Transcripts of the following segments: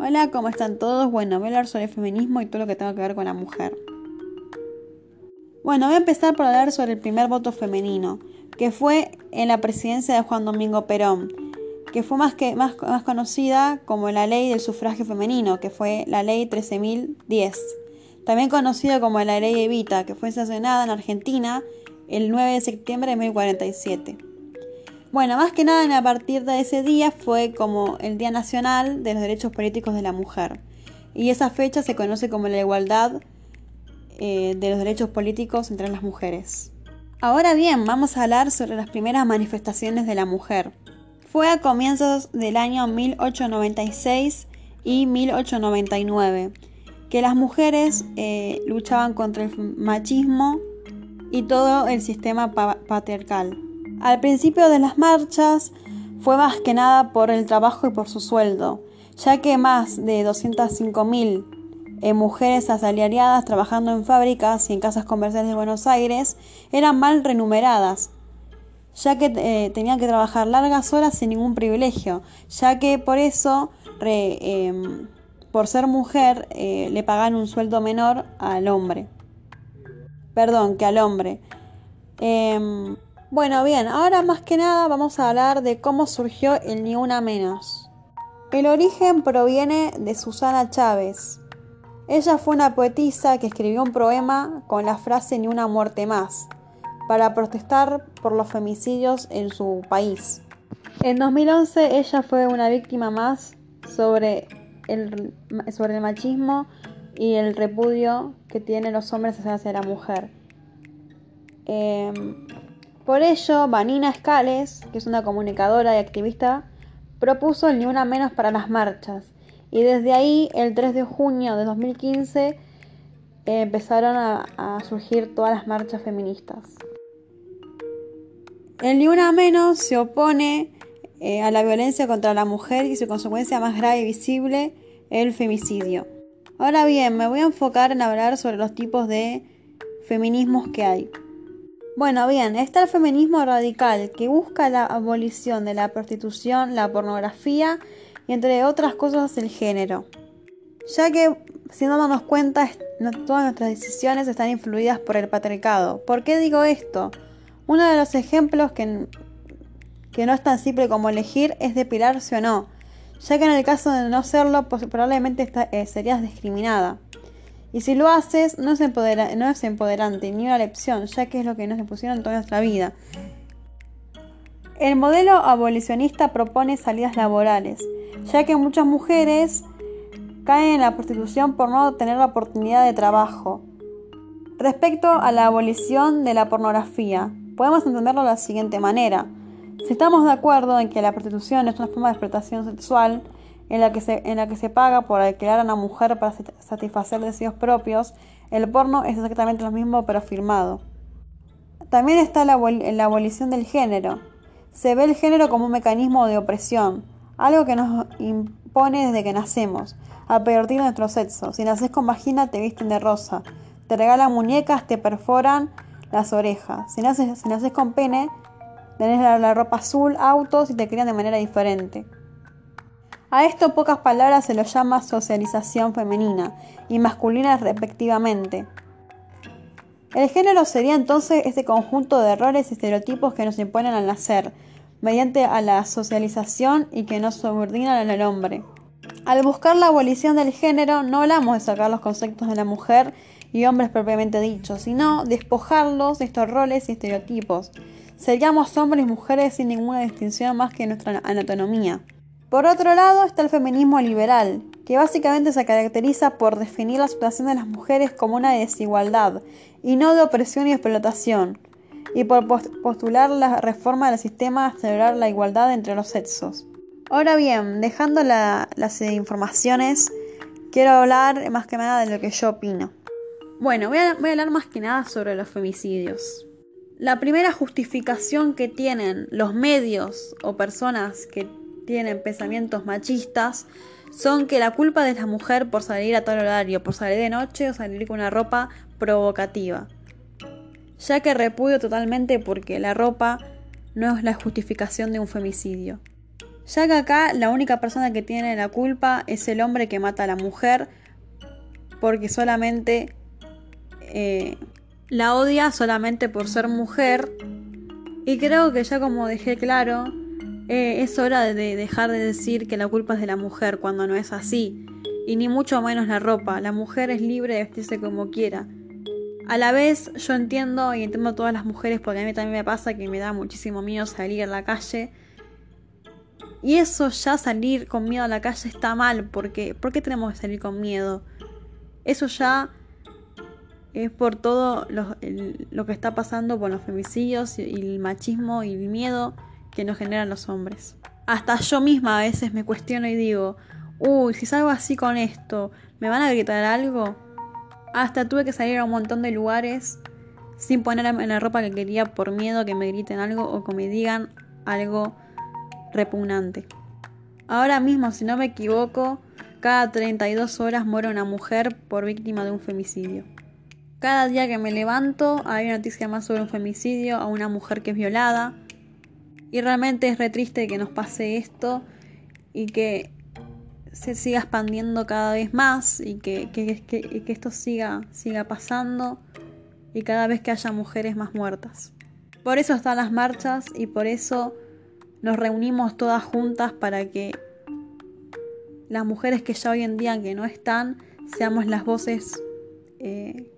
Hola, ¿cómo están todos? Bueno, voy a hablar sobre el feminismo y todo lo que tenga que ver con la mujer. Bueno, voy a empezar por hablar sobre el primer voto femenino, que fue en la presidencia de Juan Domingo Perón, que fue más, que, más, conocida como la ley del sufragio femenino, que fue la ley 13.010. También conocida como la ley Evita, que fue sancionada en Argentina el 9 de septiembre de 1947. Bueno, más que nada a partir de ese día fue como el Día Nacional de los Derechos Políticos de la Mujer. Y esa fecha se conoce como la igualdad eh, de los derechos políticos entre las mujeres. Ahora bien, vamos a hablar sobre las primeras manifestaciones de la mujer. Fue a comienzos del año 1896 y 1899 que las mujeres eh, luchaban contra el machismo y todo el sistema patriarcal. Al principio de las marchas fue más que nada por el trabajo y por su sueldo, ya que más de 205.000 eh, mujeres asalariadas trabajando en fábricas y en casas comerciales de Buenos Aires eran mal remuneradas, ya que eh, tenían que trabajar largas horas sin ningún privilegio, ya que por eso, em, por ser mujer, eh, le pagan un sueldo menor al hombre. Perdón, que al hombre. Bueno, bien, ahora más que nada vamos a hablar de cómo surgió el Ni Una Menos. El origen proviene de Susana Chávez. Ella fue una poetisa que escribió un poema con la frase Ni una muerte más, para protestar por los femicidios en su país. En 2011 ella fue una víctima más sobre el, sobre el machismo y el repudio que tienen los hombres hacia la mujer. Em, por ello, Vanina Escales, que es una comunicadora y activista, propuso el Ni Una Menos para las marchas. Y desde ahí, el 3 de junio de 2015, eh, empezaron a, surgir todas las marchas feministas. El Ni Una Menos se opone eh, a la violencia contra la mujer y su consecuencia más grave y visible, el femicidio. Ahora bien, me voy a enfocar en hablar sobre los tipos de feminismos que hay. Bueno, bien, está el feminismo radical que busca la abolición de la prostitución, la pornografía y entre otras cosas el género. Ya que, si no damos cuenta, todas nuestras decisiones están influidas por el patriarcado. ¿Por qué digo esto? Uno de los ejemplos que, que no es tan simple como elegir es depilarse o no, ya que en el caso de no serlo, pues, probablemente eh, serías discriminada. Y si lo haces, no es, no es empoderante ni una lección, ya que es lo que nos impusieron toda nuestra vida. El modelo abolicionista propone salidas laborales, ya que muchas mujeres caen en la prostitución por no tener la oportunidad de trabajo. Respecto a la abolición de la pornografía, podemos entenderlo de la siguiente manera. Si estamos de acuerdo en que la prostitución es una forma de explotación sexual, en la que se, en la que se paga por alquilar a una mujer para satisfacer deseos propios, el porno es exactamente lo mismo pero firmado. También está la, la abolición del género. Se ve el género como un mecanismo de opresión, algo que nos impone desde que nacemos, a de nuestro sexo. Si naces con vagina te visten de rosa, te regalan muñecas, te perforan las orejas. Si naces, si naces con pene, tenés la, la ropa azul, autos y te crían de manera diferente. A esto pocas palabras se lo llama socialización femenina y masculina respectivamente. El género sería entonces este conjunto de errores y estereotipos que nos imponen al nacer, mediante a la socialización y que nos subordinan al hombre. Al buscar la abolición del género no hablamos de sacar los conceptos de la mujer y hombres propiamente dichos, sino despojarlos de estos roles y estereotipos. Seríamos hombres y mujeres sin ninguna distinción más que nuestra anatomía. Por otro lado está el feminismo liberal, que básicamente se caracteriza por definir la situación de las mujeres como una desigualdad y no de opresión y explotación, y por postular la reforma del sistema a celebrar la igualdad entre los sexos. Ahora bien, dejando las informaciones, quiero hablar más que nada de lo que yo opino. Bueno, voy a, voy a hablar más que nada sobre los femicidios. La primera justificación que tienen los medios o personas que tienen pensamientos machistas son que la culpa de la mujer por salir a tal horario, por salir de noche o salir con una ropa provocativa. Ya que repudio totalmente porque la ropa no es la justificación de un femicidio. Ya que acá la única persona que tiene la culpa es el hombre que mata a la mujer porque solamente eh, la odia solamente por ser mujer. Y creo que ya como dejé claro, eh, es hora de dejar de decir que la culpa es de la mujer cuando no es así. Y ni mucho menos la ropa. La mujer es libre de vestirse como quiera. A la vez yo entiendo y entiendo a todas las mujeres porque a mí también me pasa que me da muchísimo miedo salir a la calle. Y eso ya salir con miedo a la calle está mal porque ¿por qué tenemos que salir con miedo? Eso ya es por todo lo, que está pasando con los femicidios y el machismo y el miedo que nos generan los hombres. Hasta yo misma a veces me cuestiono y digo, uy, si salgo así con esto, ¿me van a gritar algo? Hasta tuve que salir a un montón de lugares sin ponerme la ropa que quería por miedo que me griten algo o que me digan algo repugnante. Ahora mismo, si no me equivoco, cada 32 horas muere una mujer por víctima de un femicidio. Cada día que me levanto hay una noticia más sobre un femicidio a una mujer que es violada. Y realmente es re triste que nos pase esto y que se siga expandiendo cada vez más y que, que, esto siga, siga pasando y cada vez que haya mujeres más muertas. Por eso están las marchas y por eso nos reunimos todas juntas para que las mujeres que ya hoy en día que no están seamos las voces eh,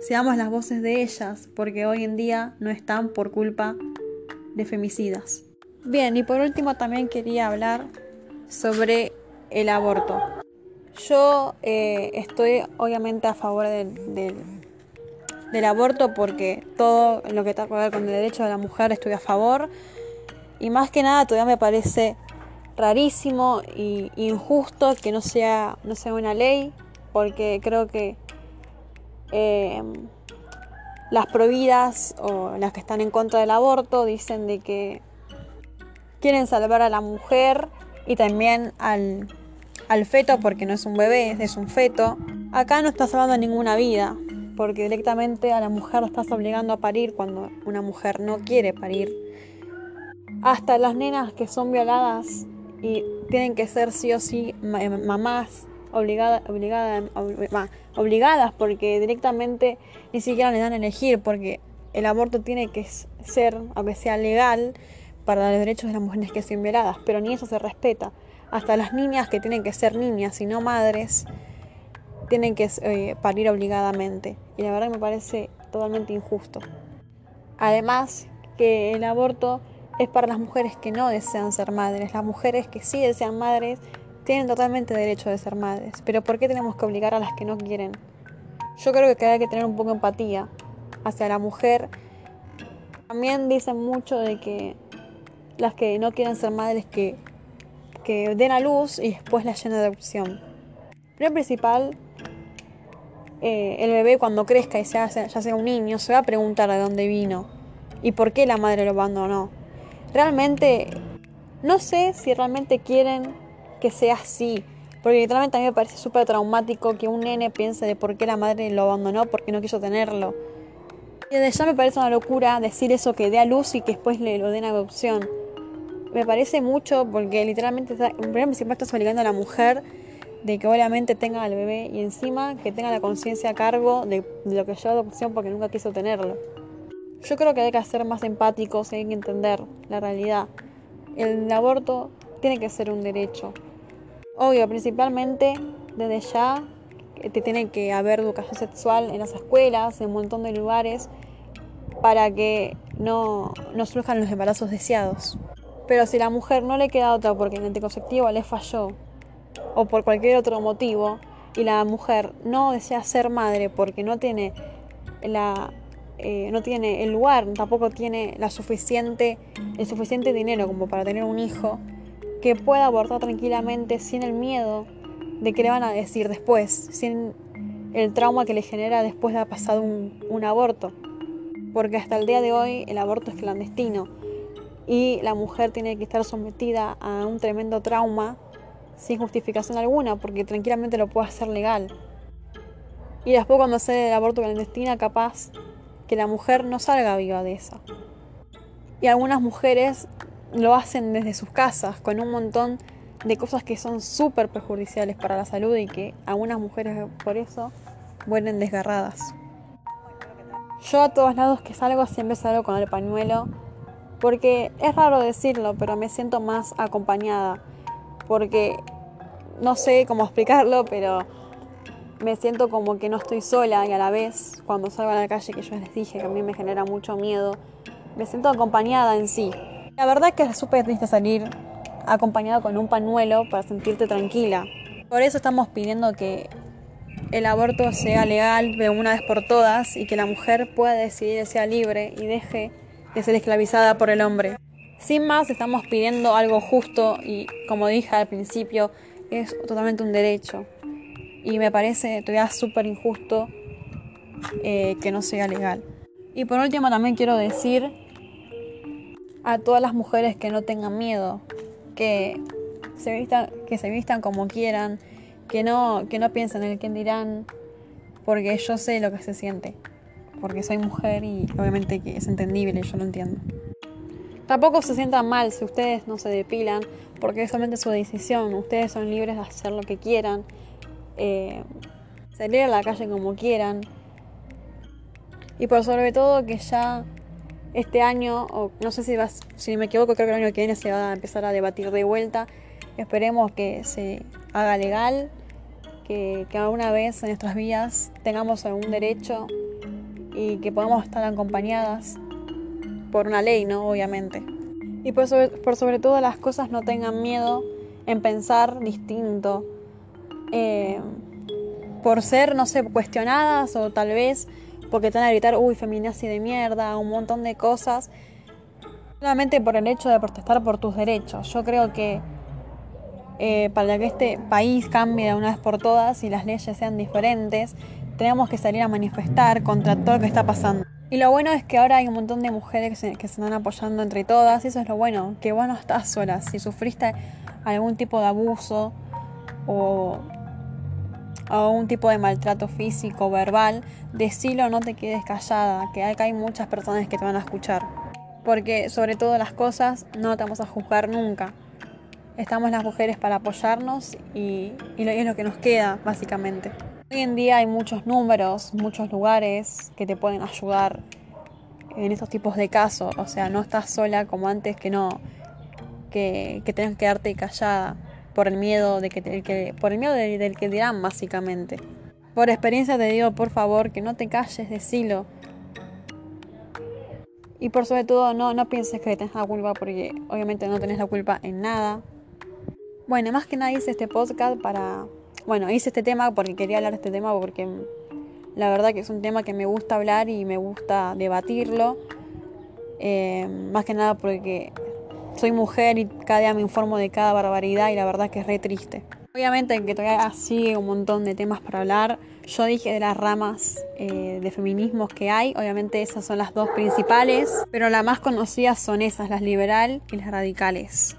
seamos las voces de ellas, porque hoy en día no están por culpa de femicidas. Bien, y por último también quería hablar sobre el aborto. Yo eh, estoy obviamente a favor del, del, aborto porque todo lo que tiene que ver con el derecho de la mujer estoy a favor. Y más que nada todavía me parece rarísimo e injusto que no sea, no sea una ley porque creo que eh, las prohibidas o las que están en contra del aborto dicen de que quieren salvar a la mujer y también al, al feto porque no es un bebé, es un feto. Acá no estás salvando ninguna vida porque directamente a la mujer la estás obligando a parir cuando una mujer no quiere parir. Hasta las nenas que son violadas y tienen que ser sí o sí mamás obligada, obligada, obligadas porque directamente ni siquiera le dan a elegir porque el aborto tiene que ser, aunque sea legal, para los derechos de las mujeres que son violadas, pero ni eso se respeta. Hasta las niñas que tienen que ser niñas y no madres tienen que eh, parir obligadamente. Y la verdad me parece totalmente injusto. Además que el aborto es para las mujeres que no desean ser madres. Las mujeres que sí desean madres tienen totalmente derecho de ser madres, pero ¿por qué tenemos que obligar a las que no quieren? Yo creo que hay que tener un poco de empatía hacia la mujer. También dicen mucho de que las que no quieren ser madres que, que den a luz y después la llenen de adopción. Pero principal, eh, el bebé cuando crezca y sea, ya sea un niño se va a preguntar de dónde vino y por qué la madre lo abandonó. Realmente, no sé si realmente quieren que sea así. Porque literalmente a mí me parece súper traumático que un nene piense de por qué la madre lo abandonó porque no quiso tenerlo. Y desde ya me parece una locura decir eso que dé a luz y que después le den adopción. Me parece mucho porque literalmente, está, en primer principio estás obligando a la mujer de que obviamente tenga al bebé y encima que tenga la conciencia a cargo de, lo que lleva adopción porque nunca quiso tenerlo. Yo creo que hay que ser más empáticos y hay que entender la realidad. El aborto tiene que ser un derecho. Obvio, principalmente desde ya te tiene que haber educación sexual en las escuelas, en un montón de lugares, para que no, no surjan los embarazos deseados. Pero si la mujer no le queda otra porque el anticonceptivo le falló, o por cualquier otro motivo, y la mujer no desea ser madre porque no tiene la eh, no tiene el lugar, tampoco tiene la suficiente, el suficiente dinero como para tener un hijo, que pueda abortar tranquilamente sin el miedo de que le van a decir después, sin el trauma que le genera después de haber pasado un, aborto. Porque hasta el día de hoy el aborto es clandestino y la mujer tiene que estar sometida a un tremendo trauma sin justificación alguna, porque tranquilamente lo puede hacer legal. Y después cuando hace el aborto clandestino, capaz que la mujer no salga viva de eso. Y algunas mujeres lo hacen desde sus casas con un montón de cosas que son súper perjudiciales para la salud y que algunas mujeres por eso mueren desgarradas. Yo a todos lados que salgo siempre salgo con el pañuelo porque es raro decirlo, pero me siento más acompañada porque no sé cómo explicarlo, pero me siento como que no estoy sola y a la vez cuando salgo a la calle, que yo les dije que a mí me genera mucho miedo, me siento acompañada en sí. La verdad es que es súper triste salir acompañada con un pañuelo para sentirte tranquila. Por eso estamos pidiendo que el aborto sea legal de una vez por todas y que la mujer pueda decidir, sea libre y deje de ser esclavizada por el hombre. Sin más, estamos pidiendo algo justo y, como dije al principio, es totalmente un derecho. Y me parece todavía súper injusto eh, que no sea legal. Y por último también quiero decir a todas las mujeres que no tengan miedo, que se vistan, que se como quieran, que no, que no piensen en el quién dirán, porque yo sé lo que se siente, porque soy mujer y obviamente que es entendible, yo lo entiendo. Tampoco se sientan mal si ustedes no se depilan, porque es solamente su decisión, ustedes son libres de hacer lo que quieran, eh, salir a la calle como quieran, y por sobre todo que ya este año, o no sé si, vas, si me equivoco, creo que el año que viene se va a empezar a debatir de vuelta. Esperemos que se haga legal, que, que alguna vez en nuestras vidas tengamos algún derecho y que podamos estar acompañadas por una ley, ¿no? Obviamente. Y por sobre, por sobre todo las cosas no tengan miedo en pensar distinto. Eh, por ser, no sé, cuestionadas o tal vez porque te van a gritar, uy, feminazi de mierda, un montón de cosas, solamente por el hecho de protestar por tus derechos. Yo creo que eh, para que este país cambie de una vez por todas y las leyes sean diferentes, tenemos que salir a manifestar contra todo lo que está pasando. Y lo bueno es que ahora hay un montón de mujeres que se, que se están apoyando entre todas, y eso es lo bueno, que vos no estás sola. Si sufriste algún tipo de abuso o a un tipo de maltrato físico, verbal, decilo, no te quedes callada, que acá hay muchas personas que te van a escuchar. Porque sobre todo las cosas no te vamos a juzgar nunca. Estamos las mujeres para apoyarnos y, y es lo que nos queda, básicamente. Hoy en día hay muchos números, muchos lugares que te pueden ayudar en estos tipos de casos. O sea, no estás sola como antes que no, que, que tengas que quedarte callada por el miedo de que, que por el miedo del que dirán básicamente. Por experiencia te digo, por favor, que no te calles, decilo. Y por sobre todo, no, no pienses que tenés la culpa, porque obviamente no tenés la culpa en nada. Bueno, más que nada hice este podcast para... Bueno, hice este tema porque quería hablar de este tema, porque la verdad que es un tema que me gusta hablar y me gusta debatirlo. Eh, más que nada porque soy mujer y cada día me informo de cada barbaridad y la verdad que es re triste. Obviamente que todavía sigue un montón de temas para hablar. Yo dije de las ramas eh, de feminismos que hay, obviamente esas son las dos principales, pero las más conocidas son esas, las liberal y las radicales.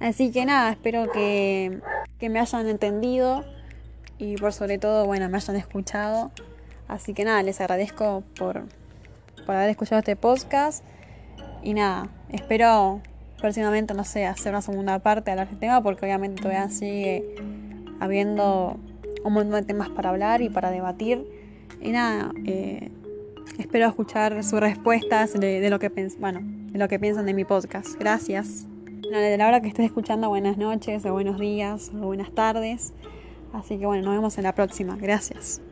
Así que nada, espero que, que me hayan entendido y por sobre todo, bueno, me hayan escuchado. Así que nada, les agradezco por, por haber escuchado este podcast. Y nada, espero próximamente, no sé, hacer una segunda parte hablar de este tema, porque obviamente todavía sigue habiendo un montón de temas para hablar y para debatir. Y nada, eh, espero escuchar sus respuestas de, lo que bueno, de lo que piensan de mi podcast. Gracias. Bueno, de la hora que estés escuchando, buenas noches, o buenos días, o buenas tardes. Así que bueno, nos vemos en la próxima. Gracias.